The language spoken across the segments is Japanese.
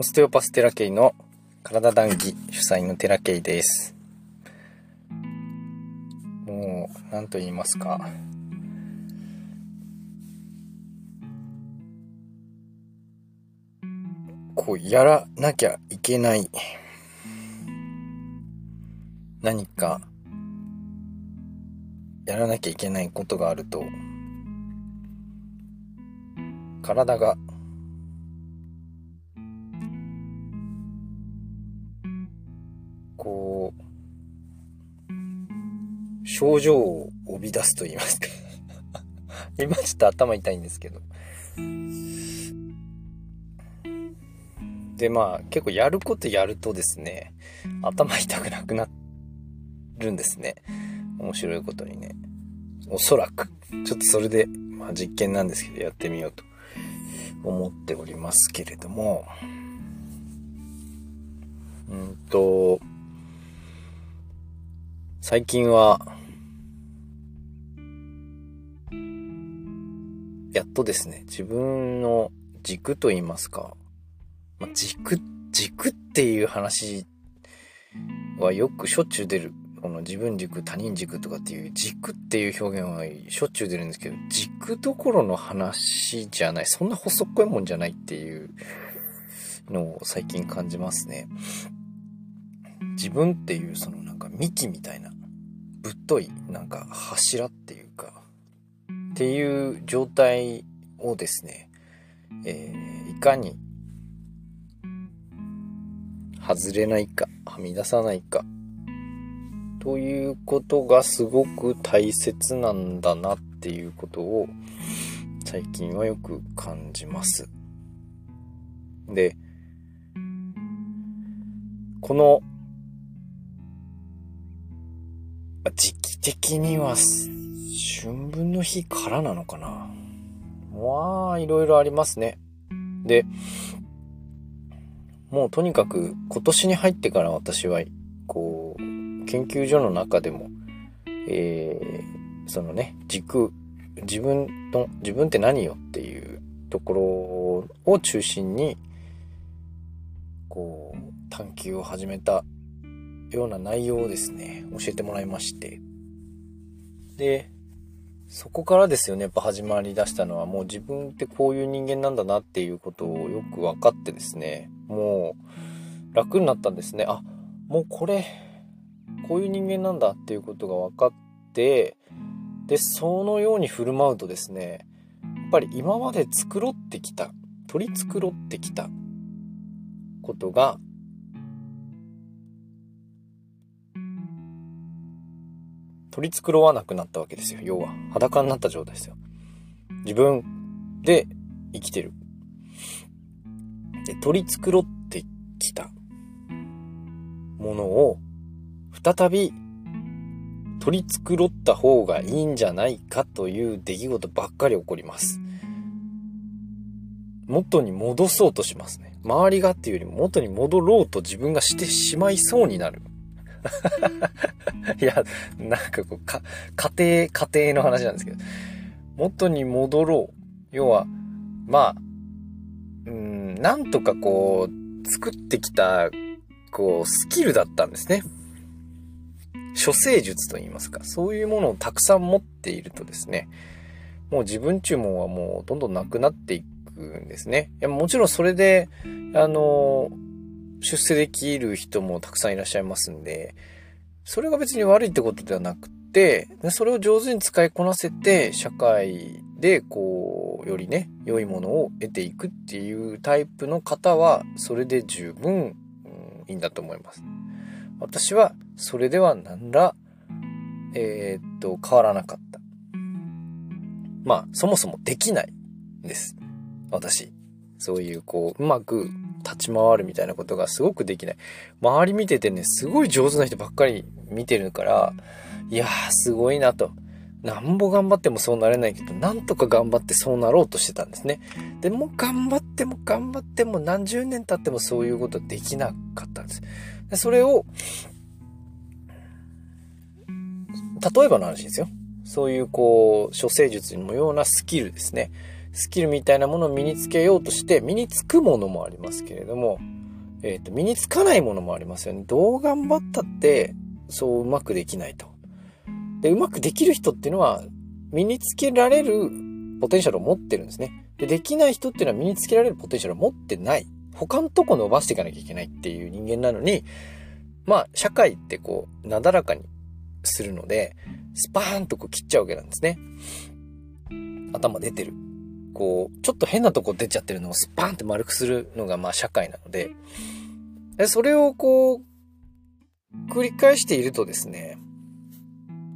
オステオパステラケイの体談義主催のテラケイです。もう、何と言いますか。こう、やらなきゃいけない。何か、やらなきゃいけないことがあると、体がこう、症状を帯び出すと言いますか 今ちょっと頭痛いんですけど。で、まあ、結構やることやるとですね、頭痛くなくなるんですね。面白いことにね。おそらく。ちょっとそれで、まあ実験なんですけど、やってみようと思っておりますけれども。うんと、最近は、やっとですね、自分の軸と言いますか、まあ、軸、軸っていう話はよくしょっちゅう出る。この自分軸、他人軸とかっていう軸っていう表現はしょっちゅう出るんですけど、軸どころの話じゃない。そんな細っこいもんじゃないっていうのを最近感じますね。自分っていうそのなんか幹みたいなぶっといなんか柱っていうかっていう状態をですね、えー、いかに外れないかはみ出さないかということがすごく大切なんだなっていうことを最近はよく感じます。で、この時期的には、春分の日からなのかな。まあ、いろいろありますね。で、もうとにかく今年に入ってから私は、こう、研究所の中でも、えー、そのね、軸、自分の、自分って何よっていうところを中心に、こう、探求を始めたような内容をですね、教えてもらいまして。で、そこからですよね、やっぱ始まりだしたのは、もう自分ってこういう人間なんだなっていうことをよく分かってですね、もう楽になったんですね。あ、もうこれ、こういう人間なんだっていうことが分かって、で、そのように振る舞うとですね、やっぱり今まで作ろってきた、取り繕ってきたことが取り繕わなくなったわけですよ。要は。裸になった状態ですよ。自分で生きてる。で、取り繕ってきたものを、再び取り繕った方がいいんじゃないかという出来事ばっかり起こります。元に戻そうとしますね。周りがっていうよりも元に戻ろうと自分がしてしまいそうになる。いや、なんかこう、か、家庭、家庭の話なんですけど、元に戻ろう。要は、まあ、うん、なんとかこう、作ってきた、こう、スキルだったんですね。処世術と言いますか、そういうものをたくさん持っているとですね、もう自分注文はもうどんどんなくなっていくんですね。いや、もちろんそれで、あの、出世できる人もたくさんいらっしゃいますんで、それが別に悪いってことではなくて、それを上手に使いこなせて、社会でこう、よりね、良いものを得ていくっていうタイプの方は、それで十分、うん、いいんだと思います。私は、それでは何ら、えー、っと、変わらなかった。まあ、そもそもできないんです。私。そういう、こう、うまく立ち回るみたいなことがすごくできない。周り見ててね、すごい上手な人ばっかり見てるから、いやー、すごいなと。なんぼ頑張ってもそうなれないけど、なんとか頑張ってそうなろうとしてたんですね。でも頑張っても頑張っても何十年経ってもそういうことできなかったんです。でそれを、例えばの話ですよ。そういうこう、処世術のようなスキルですね。スキルみたいなものを身につけようとして、身につくものもありますけれども、えっ、ー、と、身につかないものもありますよね。どう頑張ったって、そううまくできないと。で、うまくできる人っていうのは、身につけられるポテンシャルを持ってるんですね。で、できない人っていうのは身につけられるポテンシャルを持ってない。他のとこ伸ばしていかなきゃいけないっていう人間なのに、まあ、社会ってこう、なだらかにするので、スパーンとこう切っちゃうわけなんですね。頭出てる。こう、ちょっと変なとこ出ちゃってるのをスパンって丸くするのがまあ社会なので、でそれをこう、繰り返しているとですね、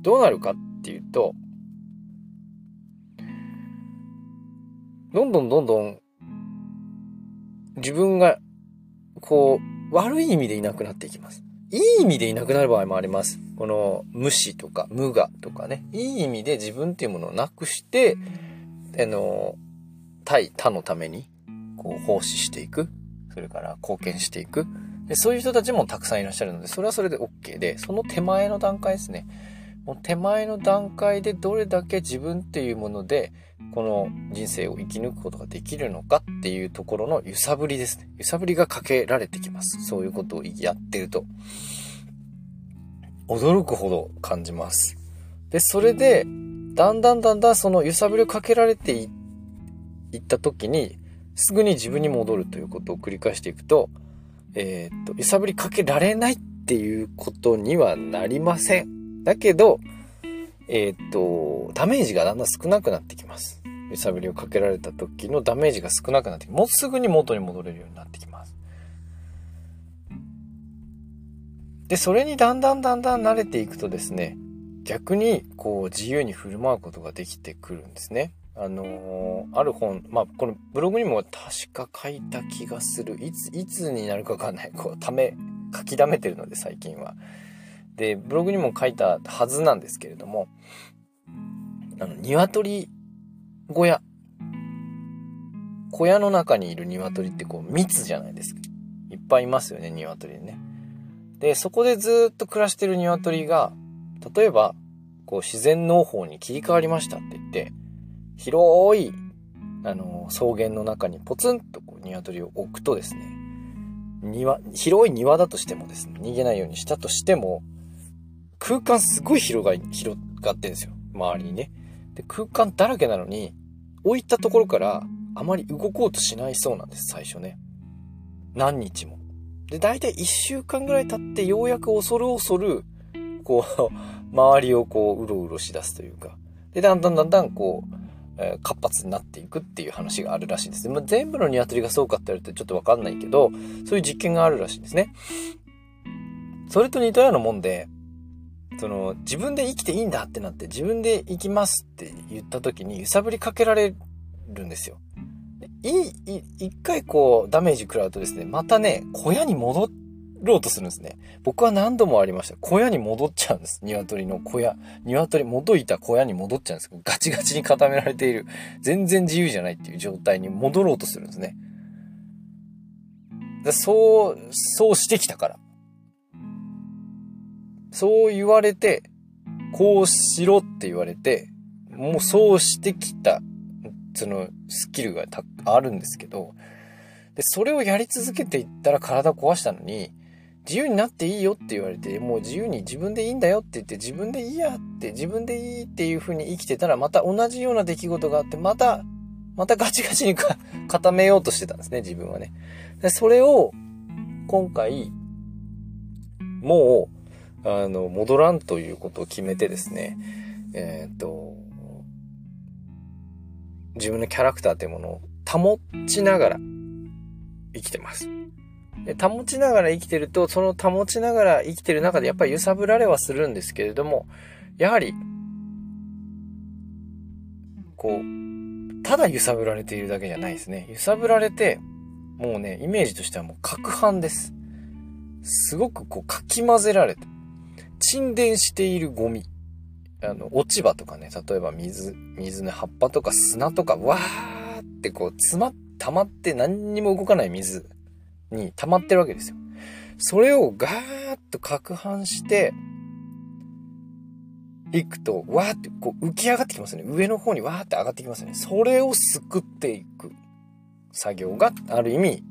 どうなるかっていうと、どんどんどんどん自分がこう悪い意味でいなくなっていきます。いい意味でいなくなる場合もあります。この無視とか無我とかね、いい意味で自分っていうものをなくして、あの、対他のためにこう奉仕していく。それから貢献していく。でそういう人たちもたくさんいらっしゃるので、それはそれで OK で、その手前の段階ですね。もう手前の段階でどれだけ自分っていうもので、この人生を生き抜くことができるのかっていうところの揺さぶりですね。揺さぶりがかけられてきます。そういうことをやってると。驚くほど感じます。で、それで、だんだんだんだんその揺さぶりをかけられていっ行った時に、すぐに自分に戻るということを繰り返していくと、えー、っと、揺さぶりかけられないっていうことにはなりません。だけど、えー、っと、ダメージがだんだん少なくなってきます。揺さぶりをかけられた時のダメージが少なくなってもうすぐに元に戻れるようになってきます。で、それにだんだんだんだん慣れていくとですね、逆にこう自由に振る舞うことができてくるんですね。あのー、ある本、まあ、このブログにも確か書いた気がする。いつ、いつになるかわかんない。こう、ため、書き溜めてるので最近は。で、ブログにも書いたはずなんですけれども、あの、鶏小屋。小屋の中にいる鶏ってこう密じゃないですか。いっぱいいますよね、鶏ね。で、そこでずっと暮らしてる鶏が、例えば、こう自然農法に切り替わりましたって言って、広い、あの、草原の中にポツンとこう鶏を置くとですね、庭、広い庭だとしてもですね、逃げないようにしたとしても、空間すごい広が、広がってんですよ。周りにね。で、空間だらけなのに、置いたところからあまり動こうとしないそうなんです、最初ね。何日も。で、だいたい1週間ぐらい経ってようやく恐る恐る、こう、周りをこう、うろうろしだすというか。で、だんだんだんだんこう、え活発になっていくっていう話があるらしいんです。まあ、全部の鶏がそうかって言われるとちょっとわかんないけど、そういう実験があるらしいんですね。それと似たようなもんで、その、自分で生きていいんだってなって、自分で生きますって言った時に揺さぶりかけられるんですよ。いい、一回こう、ダメージ食らうとですね、またね、小屋に戻ってろうとするんですね。僕は何度もありました。小屋に戻っちゃうんです。鶏の小屋。鶏、元いた小屋に戻っちゃうんです。ガチガチに固められている。全然自由じゃないっていう状態に戻ろうとするんですね。そう、そうしてきたから。そう言われて、こうしろって言われて、もうそうしてきた、そのスキルがあるんですけど、で、それをやり続けていったら体壊したのに、自由になっていいよって言われて、もう自由に自分でいいんだよって言って、自分でいいやって、自分でいいっていう風に生きてたら、また同じような出来事があって、また、またガチガチに 固めようとしてたんですね、自分はね。で、それを、今回、もう、あの、戻らんということを決めてですね、えっ、と、自分のキャラクターというものを保ちながら生きてます。で保ちながら生きてると、その保ちながら生きてる中でやっぱり揺さぶられはするんですけれども、やはり、こう、ただ揺さぶられているだけじゃないですね。揺さぶられて、もうね、イメージとしてはもう攪拌です。すごくこうかき混ぜられて、沈殿しているゴミ。あの、落ち葉とかね、例えば水、水の葉っぱとか砂とか、わーってこう、詰ま、溜まって何にも動かない水に溜まってるわけですよ。それをガーッと攪拌して、行くと、わーってこう浮き上がってきますね。上の方にわーって上がってきますね。それをすくっていく作業がある意味、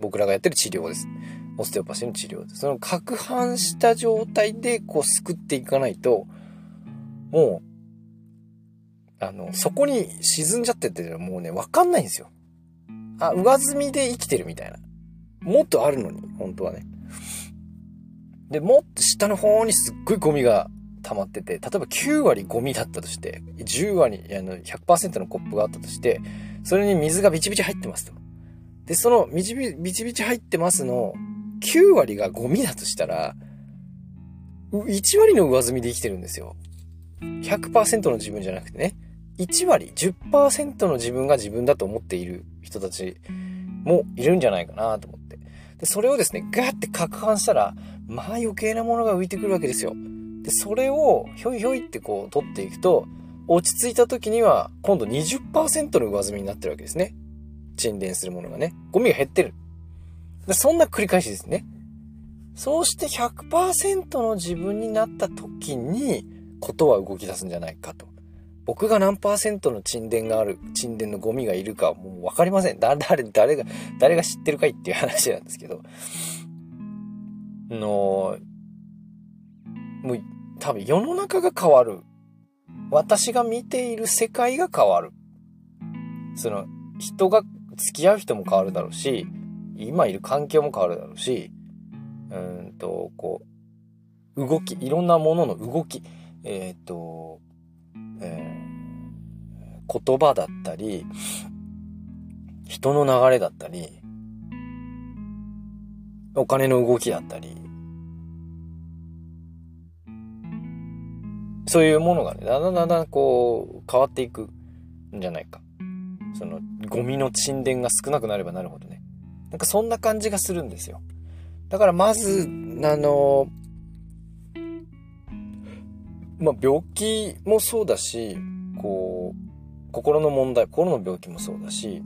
僕らがやってる治療です。オステオパシーの治療です。その攪拌した状態でこうすくっていかないと、もう、あの、そこに沈んじゃっててもうね、わかんないんですよ。あ、上積みで生きてるみたいな。もっとあるのに、本当はね。で、もっと下の方にすっごいゴミが溜まってて、例えば9割ゴミだったとして、10割、あの、100%のコップがあったとして、それに水がビチビチ入ってますと。で、そのビチビチビチ入ってますの、9割がゴミだとしたら、1割の上積みで生きてるんですよ。100%の自分じゃなくてね。1割、10%の自分が自分だと思っている人たちもいるんじゃないかなと思って。で、それをですね、ガーって攪拌したら、まあ余計なものが浮いてくるわけですよ。で、それをひょいひょいってこう取っていくと、落ち着いた時には今度20%の上積みになってるわけですね。沈殿するものがね。ゴミが減ってる。でそんな繰り返しですね。そうして100%の自分になった時に、ことは動き出すんじゃないかと。僕が何パーセントの沈殿がある、沈殿のゴミがいるかもうわかりません。誰、誰が、誰が知ってるかいっていう話なんですけど。の、もう多分世の中が変わる。私が見ている世界が変わる。その、人が付き合う人も変わるだろうし、今いる環境も変わるだろうし、うんと、こう、動き、いろんなものの動き、えっ、ー、と、えー、言葉だったり、人の流れだったり、お金の動きだったり、そういうものがね、だんだんだんだんこう、変わっていくんじゃないか。その、ゴミの沈殿が少なくなればなるほどね。なんかそんな感じがするんですよ。だからまず、あの、まあ、病気もそうだし、こう、心の問題、心の病気もそうだし、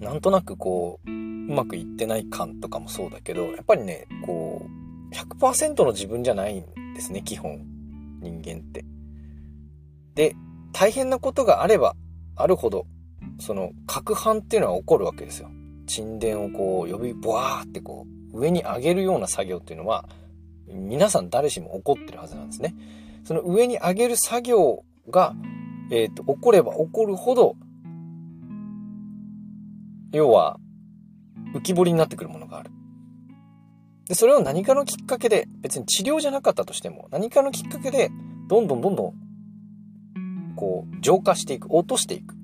なんとなくこう、うまくいってない感とかもそうだけど、やっぱりね、こう、100%の自分じゃないんですね、基本。人間って。で、大変なことがあればあるほど、その、攪拌っていうのは起こるわけですよ。沈殿をこう、呼び、ボワーってこう、上に上げるような作業っていうのは、皆さん誰しも起こってるはずなんですね。その上に上げる作業が、えっ、ー、と、起これば起こるほど、要は、浮き彫りになってくるものがある。で、それを何かのきっかけで、別に治療じゃなかったとしても、何かのきっかけで、どんどんどんどん、こう、浄化していく、落としていく。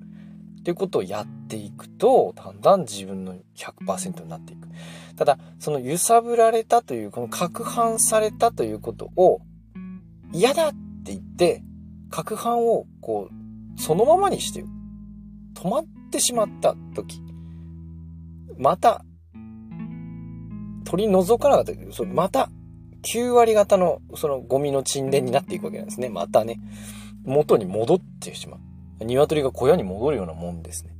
っていうことをやっていくと、だんだん自分の100%になっていく。ただ、その揺さぶられたという、この攪拌されたということを、嫌だって言って、攪拌を、こう、そのままにして、止まってしまった時、また取り除かなかったけど、それまた9割方のそのゴミの沈殿になっていくわけなんですね。またね、元に戻ってしまう。鶏が小屋に戻るようなもんですね。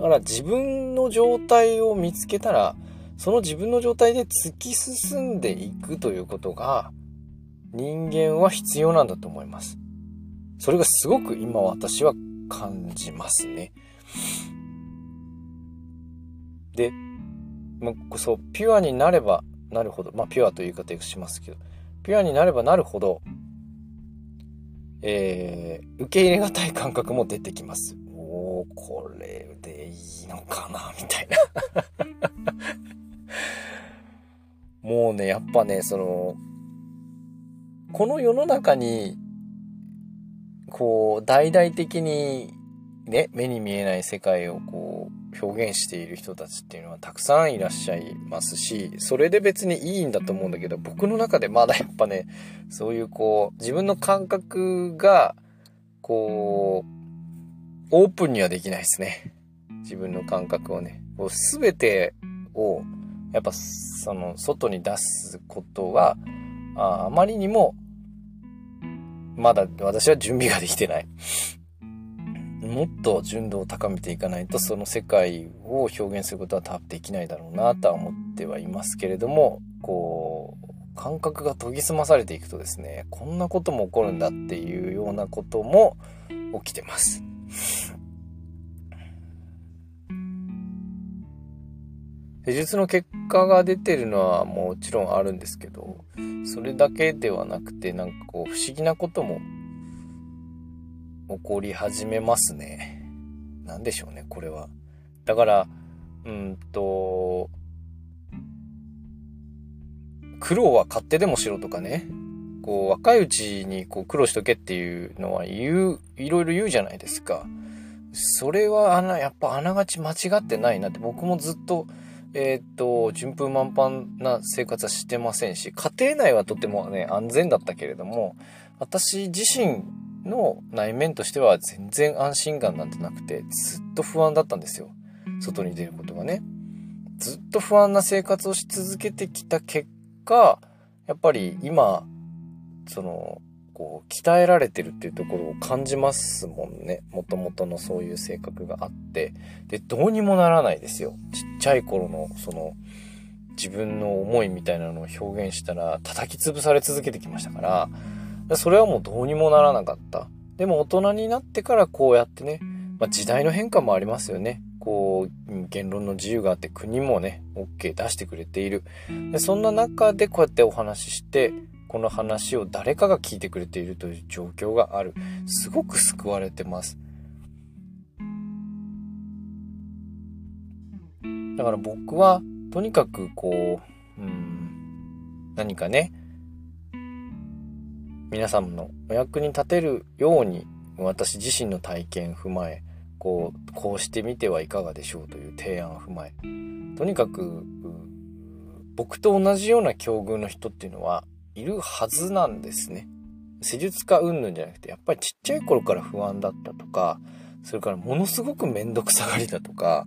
だから自分の状態を見つけたら、その自分の状態で突き進んでいくということが、人間は必要なんだと思います。それがすごく今私は感じますね。で、まあ、そう、ピュアになればなるほど、まあ、ピュアという言い方しますけど、ピュアになればなるほど、えー、受け入れがたい感覚も出てきます。これでいいのかな、みたいな。もうね、やっぱね、その、この世の中に、こう、大々的に、ね、目に見えない世界をこう、表現している人たちっていうのはたくさんいらっしゃいますし、それで別にいいんだと思うんだけど、僕の中でまだやっぱね、そういうこう、自分の感覚が、こう、オープンにはできないですね。自分の感覚をね。こう全てを、やっぱその、外に出すことは、ああまりにも、まだ私は準備ができてない。もっと純度を高めていかないとその世界を表現することは多分できないだろうなとは思ってはいますけれどもこう感覚が研ぎ澄まされていくとですね、こんなことも起こるんだっていうようなことも起きてます。施術の結果が出てるのはもちろんあるんですけど、それだけではなくて、なんかこう不思議なことも起こり始めますね。なんでしょうね、これは。だから、うんと、苦労は勝手でもしろとかね、こう若いうちにこう苦労しとけっていうのは言う、いろいろ言うじゃないですか。それはあな、やっぱあながち間違ってないなって僕もずっと、えっ、と、順風満帆な生活はしてませんし、家庭内はとてもね、安全だったけれども、私自身の内面としては全然安心感なんてなくて、ずっと不安だったんですよ。外に出ることがね。ずっと不安な生活をし続けてきた結果、やっぱり今、その、こう、鍛えられてるっていうところを感じますもんね。もともとのそういう性格があって。で、どうにもならないですよ。ちっちゃい頃の、その、自分の思いみたいなのを表現したら、叩き潰され続けてきましたから、それはもうどうにもならなかった。でも大人になってからこうやってね、まあ、時代の変化もありますよね。こう、言論の自由があって国もね、OK 出してくれている。でそんな中でこうやってお話しして、この話を誰かが聞いてくれているという状況がある。すごく救われてます。だから僕は、とにかくこう、うん、何かね、皆さんのお役に立てるように、私自身の体験踏まえ、こう、こうしてみてはいかがでしょうという提案を踏まえ、とにかく、僕と同じような境遇の人っていうのはいるはずなんですね。施術家云々じゃなくて、やっぱりちっちゃい頃から不安だったとか、それからものすごくめんどくさがりだとか、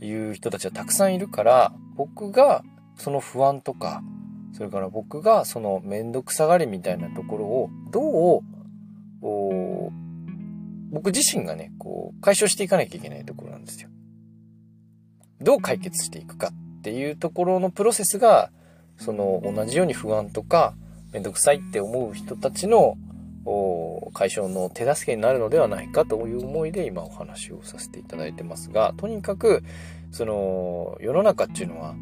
いう人たちはたくさんいるから、僕がその不安とか、それから僕がそのめんどくさがりみたいなところをどう、僕自身がね、こう、解消していかなきゃいけないところなんですよ。どう解決していくかっていうところのプロセスが、その、同じように不安とか、めんどくさいって思う人たちの、解消の手助けになるのではないかという思いで今お話をさせていただいてますが、とにかく、その、世の中っていうのは、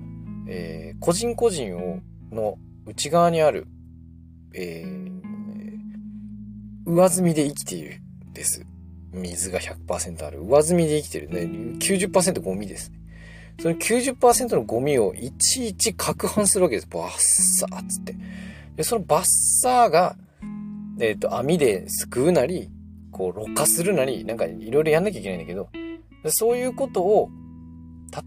えー、個人個人を、の内側にある、えー、上積みで生きているです。水が100%ある。上積みで生きてるね。90%ゴミです。その90%のゴミをいちいち攪拌するわけです。バッサーっつって。で、そのバッサーが、えっ、ー、と、網ですくうなり、こう、ろ過するなり、なんかいろいろやんなきゃいけないんだけど、そういうことを、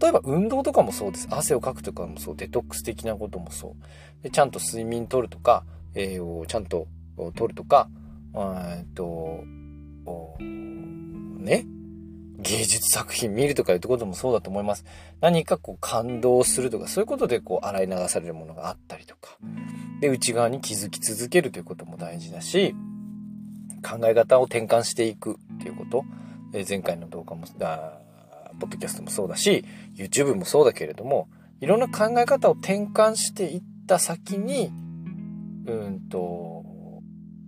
例えば運動とかもそうです。汗をかくとかもそう。デトックス的なこともそう。で、ちゃんと睡眠取るとか、栄養をちゃんと取るとか、えっと、ね、芸術作品見るとかいうこともそうだと思います。何かこう感動するとか、そういうことでこう洗い流されるものがあったりとか。で、内側に気づき続けるということも大事だし、考え方を転換していくっていうこと。え前回の動画も、あポッドキャストもそうだし、YouTube もそうだけれども、いろんな考え方を転換していった先に、うんと、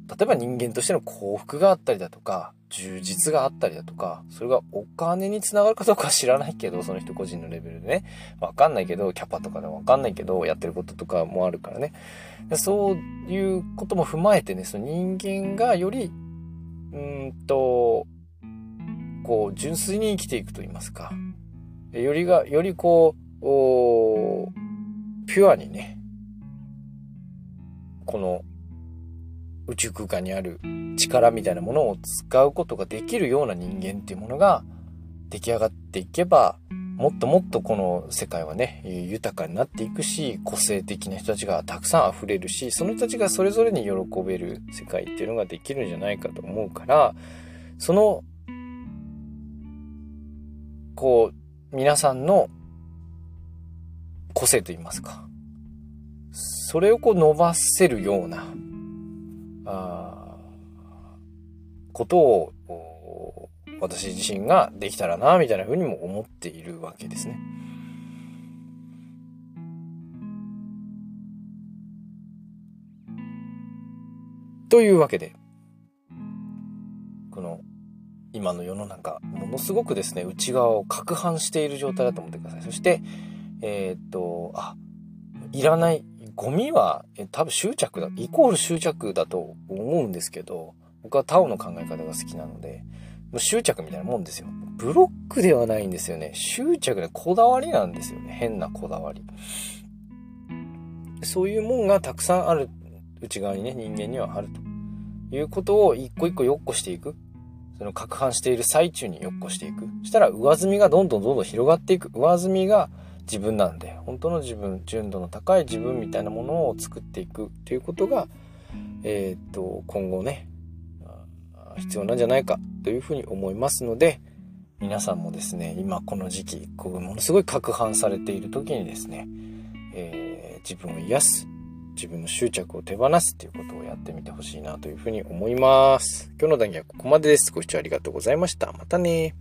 例えば人間としての幸福があったりだとか、充実があったりだとか、それがお金につながるかどうかは知らないけど、その人個人のレベルでね。わかんないけど、キャパとかでもわかんないけど、やってることとかもあるからね。そういうことも踏まえてね、その人間がより、うんと、こう、純粋に生きていくと言いますか。よりが、よりこう、ピュアにね、この宇宙空間にある力みたいなものを使うことができるような人間っていうものが出来上がっていけば、もっともっとこの世界はね、豊かになっていくし、個性的な人たちがたくさん溢れるし、その人たちがそれぞれに喜べる世界っていうのができるんじゃないかと思うから、その、こう、皆さんの個性といいますか、それをこう伸ばせるような、あことを私自身ができたらなみたいな風にも思っているわけですね。というわけで、この今の世の中、ものすごくですね、内側を攪拌している状態だと思ってください。そして、えー、っと、あ、いらない、ゴミは、え多分執着だ、イコール執着だと思うんですけど、僕はタオの考え方が好きなので、もう執着みたいなもんですよ。ブロックではないんですよね。執着でこだわりなんですよね。変なこだわり。そういうもんがたくさんある内側にね、人間にはあるということを一個一個よっこしていく。その攪拌している最中によっこしていく。そしたら上積みがどんどんどんどん広がっていく。上積みが自分なんで、本当の自分、純度の高い自分みたいなものを作っていくっていうことが、えー、っと、今後ね、必要なんじゃないかというふうに思いますので、皆さんもですね、今この時期、こうものすごい攪拌されている時にですね、えー、自分を癒す、自分の執着を手放すっていうことをやってみてほしいなというふうに思います。今日の談義はここまでです。ご視聴ありがとうございました。またね